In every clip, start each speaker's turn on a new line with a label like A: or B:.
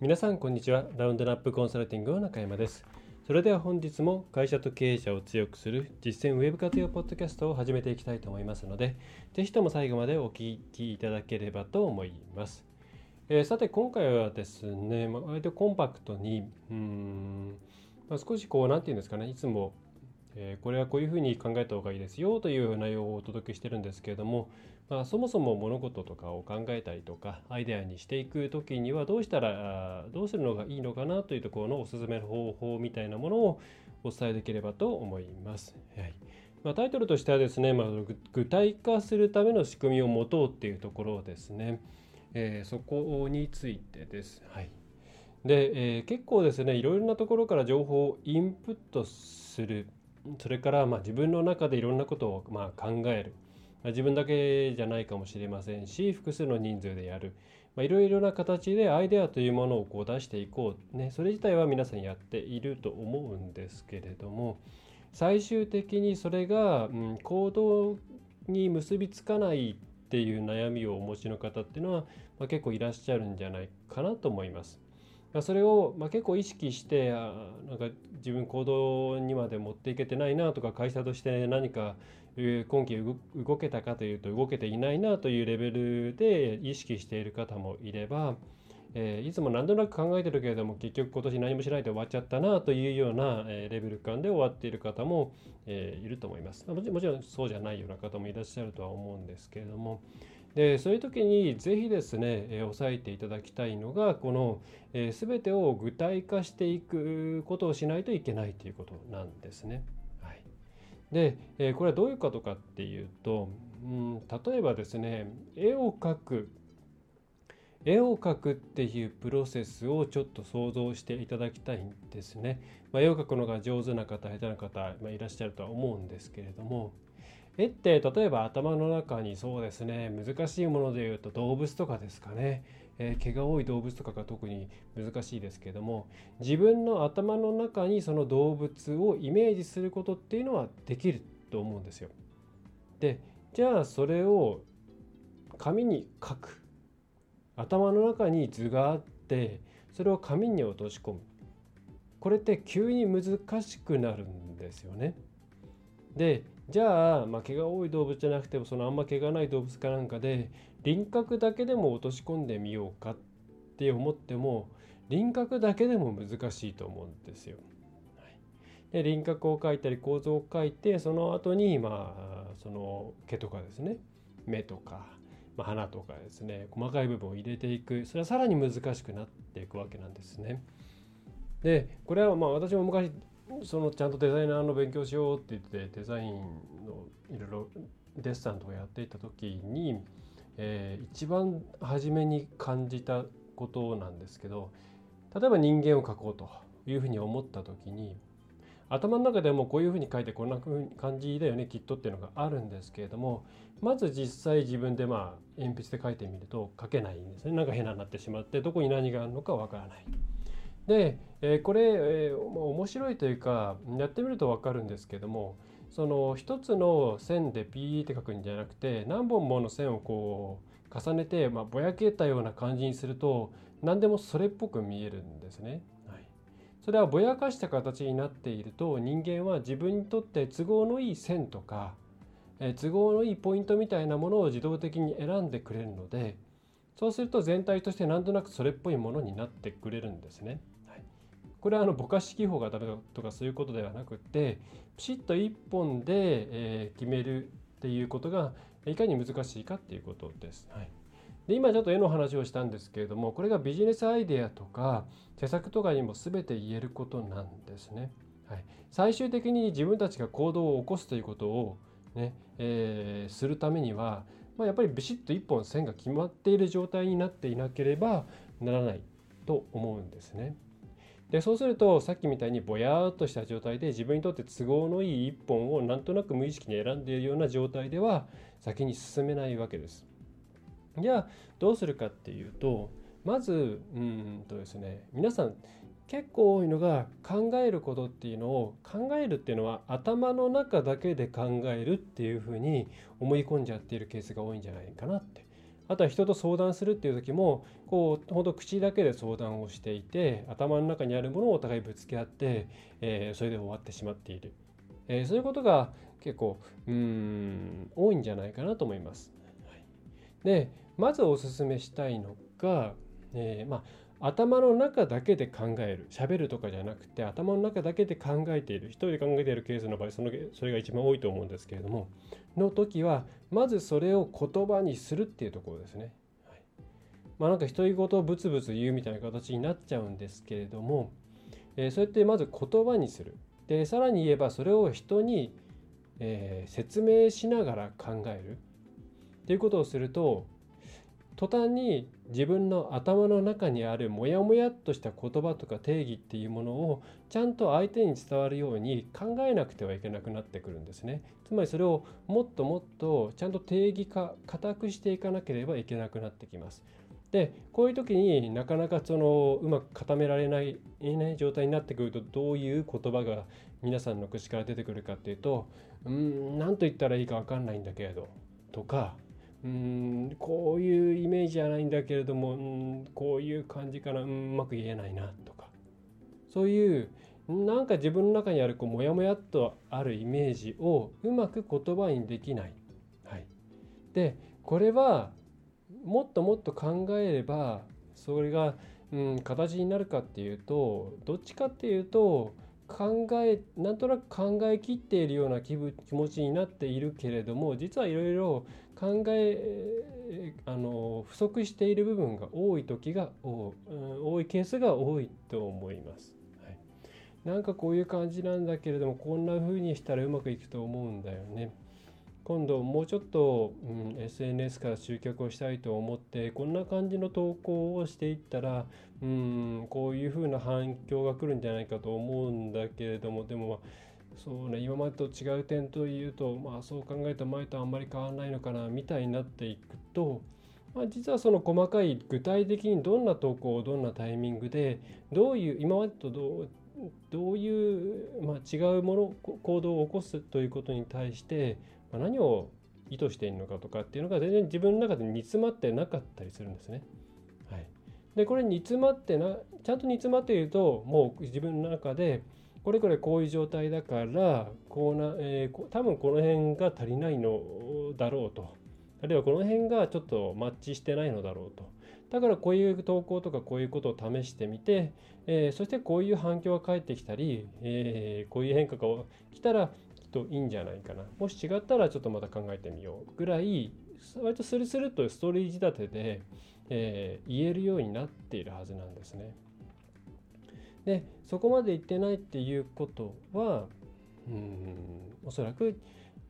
A: 皆さんこんにちは。ラウンドナップコンサルティングの中山です。それでは本日も会社と経営者を強くする実践ウェブ活用ポッドキャストを始めていきたいと思いますのでぜひとも最後までお聴きいただければと思います。えー、さて今回はですね、まあ、割とコンパクトにうん、まあ、少しこう何て言うんですかねいつも、えー、これはこういうふうに考えた方がいいですよという内容をお届けしてるんですけれども、まあ、そもそも物事とかを考えたりとかアイデアにしていく時にはどうしたらどうするのがいいのかなというところのおすすめの方法みたいなものをお伝えできればと思います。はいまあ、タイトルとしてはですね、まあ、具体化するための仕組みを持とうっていうところですね。えー、そこについてです。はい、で、えー、結構ですねいろいろなところから情報をインプットするそれからまあ自分の中でいろんなことをまあ考える、ま、自分だけじゃないかもしれませんし複数の人数でやる、まあ、いろいろな形でアイデアというものをこう出していこう、ね、それ自体は皆さんやっていると思うんですけれども最終的にそれが、うん、行動に結びつかないっていう悩みをお持ちの方っていうのは、まあ、結構いらっしゃるんじゃないかなと思います。それを、まあ、結構意識してあなんか自分行動にまで持っていけてないなとか会社として何か今期動けたかというと動けていないなというレベルで意識している方もいれば、えー、いつも何となく考えてるけれども結局今年何もしないで終わっちゃったなというような、レベル感で終わっている方も、え、いると思います。もちろんそうじゃないような方もいらっしゃるとは思うんですけれどもでそういう時にぜひですね、えー、押さえていただきたいのがこの、えー、全てを具体化していくことをしないといけないということなんですね。はい、で、え、これはどういうことかっていうと、うん、例えばですね絵を描く絵を描くっていうプロセスをちょっと想像していただきたいんですね。まあ、絵を描くのが上手な方下手な方、まあ、いらっしゃるとは思うんですけれども絵って例えば頭の中にそうですね難しいものでいうと動物とかですかね、えー、毛が多い動物とかが特に難しいですけども自分の頭の中にその動物をイメージすることっていうのはできると思うんですよ。でじゃあそれを紙に書く頭の中に図があってそれを紙に落とし込むこれって急に難しくなるんですよね。でじゃあ、まあ、毛が多い動物じゃなくてもそのあんま毛がない動物かなんかで輪郭だけでも落とし込んでみようかって思っても輪郭だけでも難しいと思うんですよ。で輪郭を描いたり構造を描いてその後にまあその毛とかですね目とかまあ、花とかですね細かい部分を入れていくそれはさらに難しくなっていくわけなんですね。でこれはまあ私も昔そのちゃんとデザイナーの勉強しようって言ってデザインのいろいろデッサンとかやっていた時に、えー、一番初めに感じたことなんですけど例えば人間を描こうというふうに思った時に頭の中でもこういうふうに書いてこんな感じだよねきっとっていうのがあるんですけれどもまず実際自分でまあ鉛筆で書いてみると書けないんですねなんか変なになってしまってどこに何があるのかわからない。で、えー、これ、えー、面白いというかやってみると分かるんですけどもその一つの線でピーって書くんじゃなくて何本もの線をこう重ねて、まあ、ぼやけたような感じにすると何でもそれっぽく見えるんですね。はい、それはぼやかした形になっていると人間は自分にとって都合のいい線とかえ都合のいいポイントみたいなものを自動的に選んでくれるのでそうすると全体としてなんとなくそれっぽいものになってくれるんですね。これはあのぼかし記法がダメだとかそういうことではなくてピシッと1本で、え決めるっていうことがいかに難しいかっていうことです。はいで今ちょっと絵の話をしたんですけれどもこれがビジネスアイデアとか施策とかにも全て言えることなんですね。はい、最終的に自分たちが行動を起こすということをねえー、するためには、まあ、やっぱりビシッと1本線が決まっている状態になっていなければならないと思うんですね。でそうするとさっきみたいにぼやーっとした状態で自分にとって都合のいい一本をなんとなく無意識に選んでいるような状態では先に進めないわけです。じゃあどうするかっていうとまずうんとですね皆さん結構多いのが考えることっていうのを考えるっていうのは頭の中だけで考えるっていうふうに思い込んじゃっているケースが多いんじゃないかなってあとは人と相談するっていう時もこうほんと口だけで相談をしていて頭の中にあるものをお互いぶつけ合って、えー、それで終わってしまっている、えー、そういうことが結構うん多いんじゃないかなと思います。はい、でまずおすすめしたいのが、えー、まあ頭の中だけで考える。喋るとかじゃなくて頭の中だけで考えている。一人で考えているケースの場合そのそれが一番多いと思うんですけれどもの時はまずそれを言葉にするっていうところですね。はい、まあなんか独り言をブツブツ言うみたいな形になっちゃうんですけれども、えー、そうやってまず言葉にする。でさらに言えばそれを人に、えー、説明しながら考えるっていうことをすると途端に自分の頭の中にあるモヤモヤっとした言葉とか定義っていうものをちゃんと相手に伝わるように考えなくてはいけなくなってくるんですね。つまりそれをもっともっとちゃんと定義化固くしていかなければいけなくなってきます。でこういう時になかなかそのうまく固められない、ね、状態になってくるとどういう言葉が皆さんの口から出てくるかっていうとうん何と言ったらいいか分かんないんだけれどとかうんこういうイメージじゃないんだけれどもうんこういう感じかなうまく言えないなとかそういうなんか自分の中にあるこうモヤモヤっとあるイメージをうまく言葉にできない。はい、でこれはもっともっと考えればそれが、うん、形になるかっていうとどっちかっていうと考えなんとなく考えきっているような気分気持ちになっているけれども実はいろいろ考えあの不足している部分が多い時が多いケースが多いと思います。はい、なんかこういう感じなんだけれどもこんな風にしたらうまくいくと思うんだよね。今度もうちょっと、うん、SNS から集客をしたいと思ってこんな感じの投稿をしていったら、うん、こういう風な反響が来るんじゃないかと思うんだけれどもでも、まあ、そうね今までと違う点というと、まあ、そう考えると前とあんまり変わらないのかなみたいになっていくと、まあ、実はその細かい具体的にどんな投稿をどんなタイミングでどういう今までとどうどういう、まあ、違うもの行動を起こすということに対してまあ、何を意図しているのかとかっていうのが全然自分の中で煮詰まってなかったりするんですね。はい、でこれ煮詰まってなちゃんと煮詰まっているともう自分の中でこれこれこういう状態だからこうな、えー、多分この辺が足りないのだろうと。あるいはこの辺がちょっとマッチしてないのだろうと。だからこういう投稿とかこういうことを試してみて、えー、そしてこういう反響が返ってきたり、えー、こういう変化が来たらきっといいんじゃないかな。もし違ったらちょっとまた考えてみようぐらい割とスルスルとストーリー仕立てで、えー、言えるようになっているはずなんですね。でそこまで言ってないっていうことはうんおそらく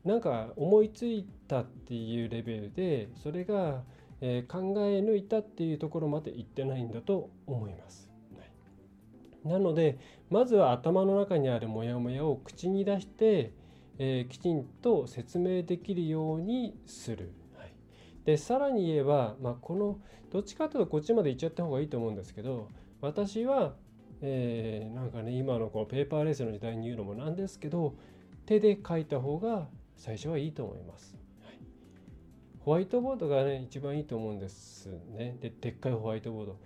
A: なんか思いついたっていうレベルでそれが、えー、考え抜いたっていうところまで行ってないんだと思います。はいなのでまずは頭の中にあるモヤモヤを口に出してえー、きちんと説明できるようにする。はい、でさらに言えば、まあ、このどっちかというとこっちまで行っちゃった方がいいと思うんですけど私は、えー、なんかね今のこのペーパーレースの時代に言うのもなんですけど手で書いた方が最初はいいと思います。はい、ホワイトボードがね一番いいと思うんですね。ででっかいホワイトボード。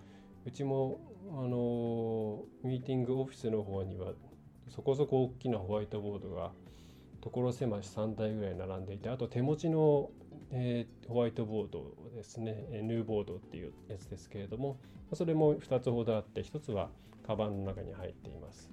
A: うちもあのミーティングオフィスの方にはそこそこ大きなホワイトボードが所狭し3台ぐらい並んでいてあと手持ちの、えー、ホワイトボードですねヌーボードっていうやつですけれどもそれも2つほどあって1つはカバンの中に入っています。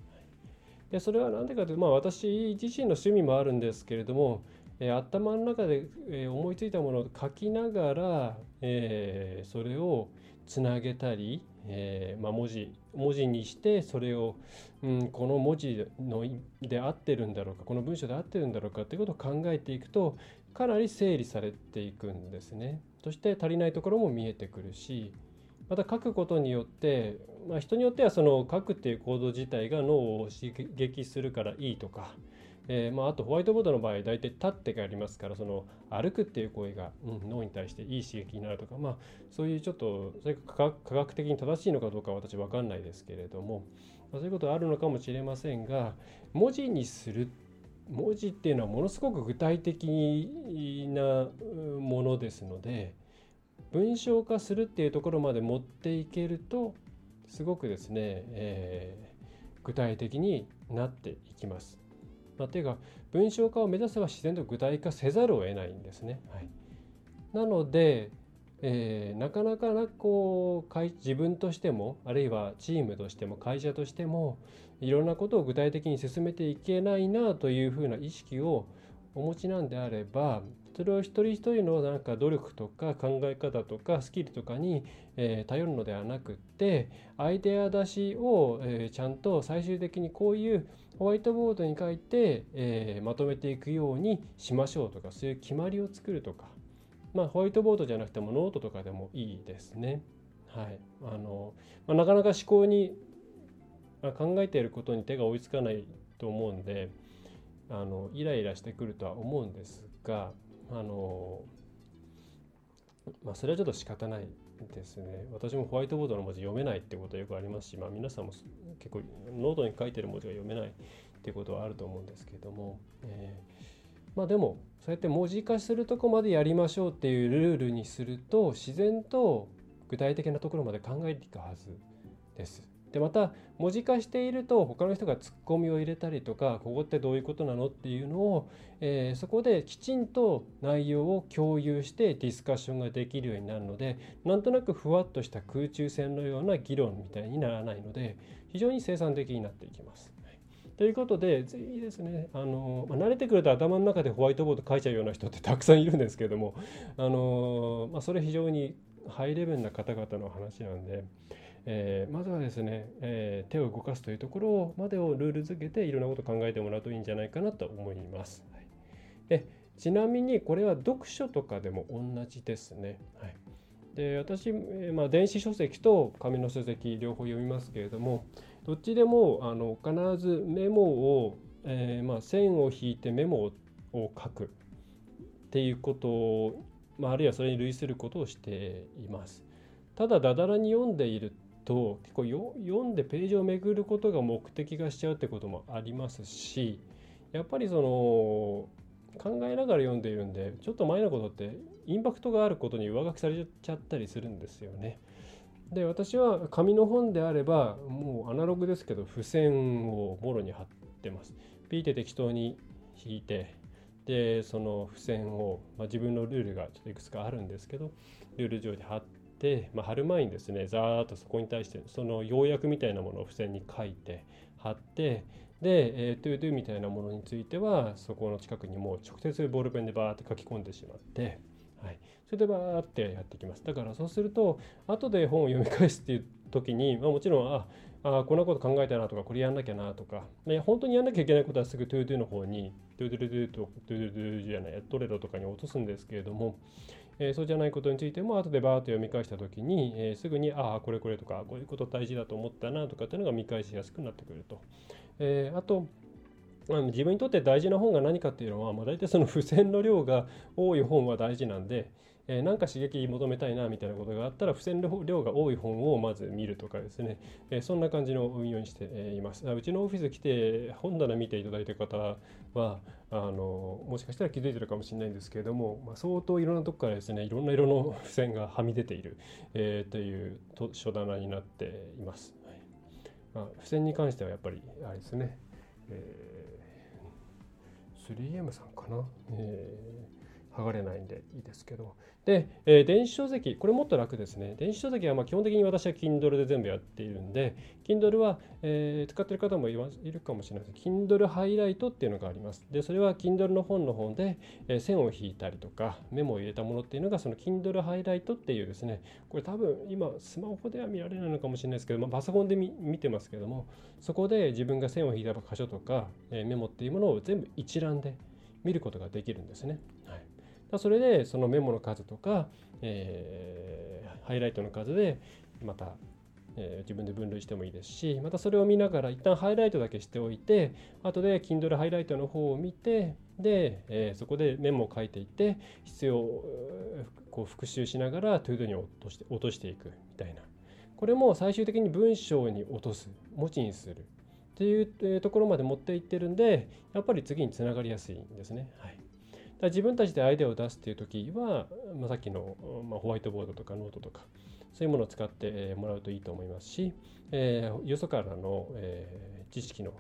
A: でそれは何でかというと、まあ、私自身の趣味もあるんですけれども、えー、頭の中で、え、思いついたものを書きながら、えー、それをつなげたり、え、まあ、文字文字にしてそれを、うん、この文字ので合ってるんだろうかこの文章で合ってるんだろうかっていうことを考えていくとかなり整理されていくんですね。そして足りないところも見えてくるしまた書くことによって、まあ、人によってはその書くっていう行動自体が脳を刺激するからいいとか、えー、まあ、あとホワイトボードの場合大体立ってがありますからその歩くっていう行為が、うん、脳に対していい刺激になるとか、まあ、そういうちょっとそれ科学的に正しいのかどうか私分かんないですけれども、まあ、そういうことはあるのかもしれませんが文字にする文字っていうのはものすごく具体的なものですので文章化するっていうところまで持っていけるとすごくですね、えー、具体的になっていきます。まあ、ていうか文章化を目指せば自然と具体化せざるを得ないんですね。はい、なので、えー、なかなかこう自分としてもあるいはチームとしても会社としてもいろんなことを具体的に進めていけないなというふうな意識をお持ちなんであればそれを一人一人のなんか努力とか考え方とかスキルとかに、え、頼るのではなくってアイデア出しを、え、ちゃんと最終的にこういうホワイトボードに書いて、え、まとめていくようにしましょうとかそういう決まりを作るとかまあホワイトボードじゃなくてもノートとかでもいいですね。はいあのまあ、なかなか思考に考えていることに手が追いつかないと思うんであのイライラしてくるとは思うんですがあのまあそれはちょっと仕方ないですね私もホワイトボードの文字読めないってことはよくありますし、まあ、皆さんも結構ノートに書いてる文字が読めないってことはあると思うんですけれども、えー、まあでもそうやって文字化するとこまでやりましょうっていうルールにすると自然と具体的なところまで考えていくはずです。でまた文字化していると他の人がツッコミを入れたりとかここってどういうことなのっていうのを、えー、そこできちんと内容を共有してディスカッションができるようになるのでなんとなくふわっとした空中戦のような議論みたいにならないので非常に生産的になっていきます。ということで、ぜひですね、あのまあ、慣れてくると頭の中でホワイトボード書いちゃうような人ってたくさんいるんですけども、あのまあ、それ非常にハイレベルな方々の話なんで、えー、まずはですね、えー、手を動かすというところまでをルールづけていろんなことを考えてもらうといいんじゃないかなと思います。はい、でちなみにこれは読書とかでも同じですね。はい、で私、えー、まあ、電子書籍と紙の書籍両方読みますけれどもどっちでもあの必ずメモを、えー、まあ、線を引いてメモを書くっていうことを、まあ、あるいはそれに類することをしています。ただだだらに読んでいると結構読んでページをめぐることが目的化しちゃうってこともありますしやっぱりその考えながら読んでいるんでちょっと前のことってインパクトがあることに上書きされちゃったりするんですよね。で私は紙の本であればもうアナログですけど付箋をもろに貼ってます。ピーって適当に引いてでその付箋を、まあ、自分のルールがちょっといくつかあるんですけどルール上で貼って、まあ、貼る前にですねざーっとそこに対してその要約みたいなものを付箋に書いて貼ってで、えー、 ToDo みたいなものについてはそこの近くにもう直接ボールペンでバーって書き込んでしまって、はい、それでバーってやっていきます。だからそうすると後で本を読み返すっていう時に、まあ、もちろんああこんなこと考えたなとかこれやんなきゃなとか、ね、本当にやんなきゃいけないことはすぐ ToDo の方に Toodledo と Toodle じゃない Trello とかに落とすんですけれどもえ、そうじゃないことについても後でバーッと読み返した時に、え、すぐにああこれこれとかこういうこと大事だと思ったなとかっていうのが見返しやすくなってくると。え、あと自分にとって大事な本が何かっていうのは、まあ、大体その付箋の量が多い本は大事なんで、えー、なんか刺激求めたいなみたいなことがあったら付箋量が多い本をまず見るとかですね、えー、そんな感じの運用にしています。うちのオフィス来て本棚見ていただいた方はあのもしかしたら気づいてるかもしれないんですけれども、まあ、相当いろんなとこからですねいろんな色の付箋がはみ出ている、えー、という書棚になっています。はいまあ、付箋に関してはやっぱりあれですね、えー、3M さんかな、えー、剥がれないんでいいですけどで、えー、電子書籍、これもっと楽ですね。電子書籍はま基本的に私は Kindle で全部やっているんで、Kindle は、えー、使ってる方もいるかもしれないです。Kindle ハイライトっていうのがあります。で、それは Kindle の本の本で、えー、線を引いたりとか、メモを入れたものっていうのが、その Kindle ハイライトっていうですね、これ多分今、スマホでは見られないのかもしれないですけど、まあ、パソコンで見てますけども、そこで自分が線を引いた箇所とか、えメモっていうものを全部一覧で見ることができるんですね。はいそれでそのメモの数とか、えー、ハイライトの数でまたえー、自分で分類してもいいですしまたそれを見ながら一旦ハイライトだけしておいて後で Kindle ハイライトの方を見てで、えー、そこでメモを書いていって必要こう復習しながら ToDo に落として落としていくみたいなこれも最終的に文章に落とす文字にするっていうところまで持っていってるんでやっぱり次につながりやすいんですね。はいだ自分たちでアイデアを出すっていう時は、まあ、さっきの、まあ、ホワイトボードとかノートとかそういうものを使ってもらうといいと思いますし、えー、よそからの、えー、知識の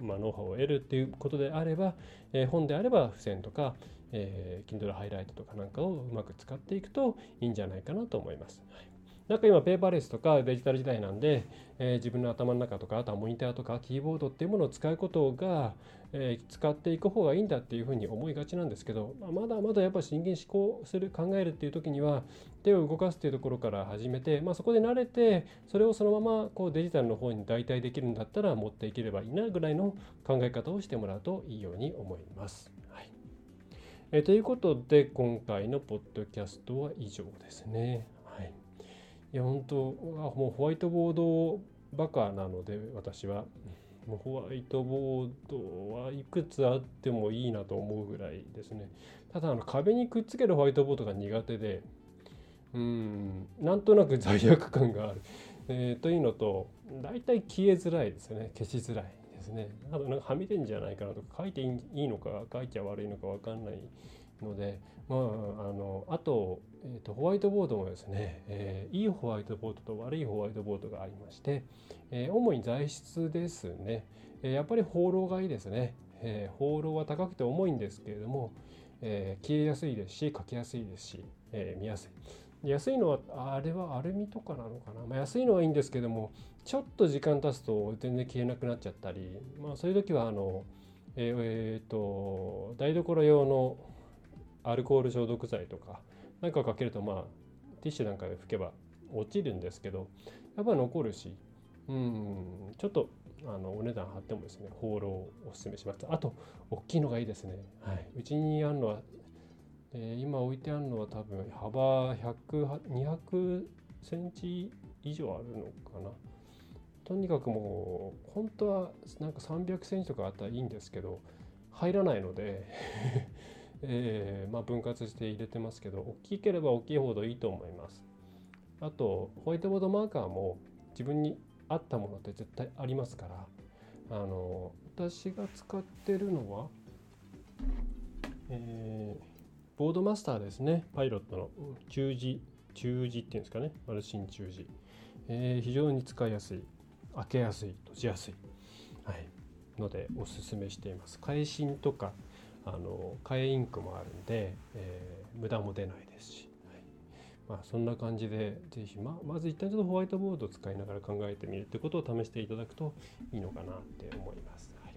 A: まあ、ノウハウを得るっていうことであれば、えー、本であれば付箋とか、えー、Kindle ハイライトとかなんかをうまく使っていくといいんじゃないかなと思います。はいなんか今ペーパーレスとかデジタル時代なんで、えー、自分の頭の中とかあとはモニターとかキーボードっていうものを使うことが、えー、使っていく方がいいんだっていうふうに思いがちなんですけど、まあ、まだまだやっぱり真剣思考する考えるっていう時には手を動かすっていうところから始めて、まあ、そこで慣れてそれをそのままこうデジタルの方に代替できるんだったら持っていければいいなぐらいの考え方をしてもらうといいように思います。はいえ、ということで今回のポッドキャストは以上ですね。いや本当もうホワイトボードバカなので私は。もうホワイトボードはいくつあってもいいなと思うぐらいですね。ただあの壁にくっつけるホワイトボードが苦手でうんなんとなく罪悪感がある、えー、というのと大体消えづらいですよね。消しづらいですね。あとなんかはみ出んじゃないかなとか書いていいのか書いちゃ悪いのか分かんないのでまああのあとえーと、ホワイトボードもですね、えー、いいホワイトボードと悪いホワイトボードがありまして、えー、主に材質ですね、えー、やっぱり放浪がいいですね、えー、放浪は高くて重いんですけれども、えー、消えやすいですし書きやすいですし、えー、見やすい。安いのはあれはアルミとかなのかな、まあ、安いのはいいんですけどもちょっと時間経つと全然消えなくなっちゃったり、まあ、そういう時はあのえー、えー、と台所用のアルコール消毒剤とか何かかけるとまあティッシュなんかで拭けば落ちるんですけどやっぱ残るしうんちょっとあのお値段張ってもですね放浪をおすすめします。あと大きいのがいいですね、はい、うちにあるのは、えー、今置いてあるのは多分幅100200センチ以上あるのかな。とにかくもう本当はなんか300センチとかあったらいいんですけど入らないのでえー、まあ、分割して入れてますけど大きければ大きいほどいいと思います。あとホワイトボードマーカーも自分に合ったものって絶対ありますからあの私が使ってるのは、えー、ボードマスターですね。パイロットの中字中字っていうんですかね。マルシン中字、えー、非常に使いやすい。開けやすい。閉じやすい、はい、のでおすすめしています。会心とかあの替えインクもあるんで、えー、無駄も出ないですし、はいまあ、そんな感じで是非ままず一旦ちょっとホワイトボードを使いながら考えてみるってことを試していただくといいのかなって思います。はい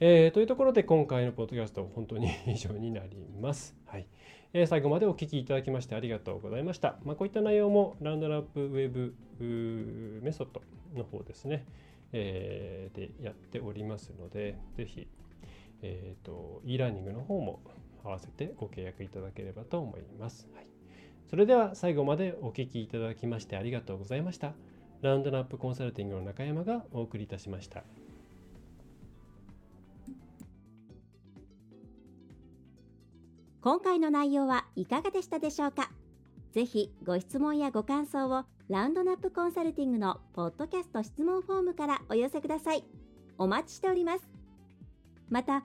A: えー、というところで今回のポッドキャスト本当に以上になります。はいえー、最後までお聴きいただきましてありがとうございました。まあ、こういった内容もラウンドラップウェブメソッドの方ですね、えー、でやっておりますので、ぜひえーと、e ラーニングの方も合わせてご契約いただければと思います。はい、それでは最後までお聴きいただきましてありがとうございました。ラウンドナップコンサルティングの中山がお送りいたしました。
B: 今回の内容はいかがでしたでしょうか？ぜひご質問やご感想をラウンドナップコンサルティングのポッドキャスト質問フォームからお寄せください。お待ちしております。また、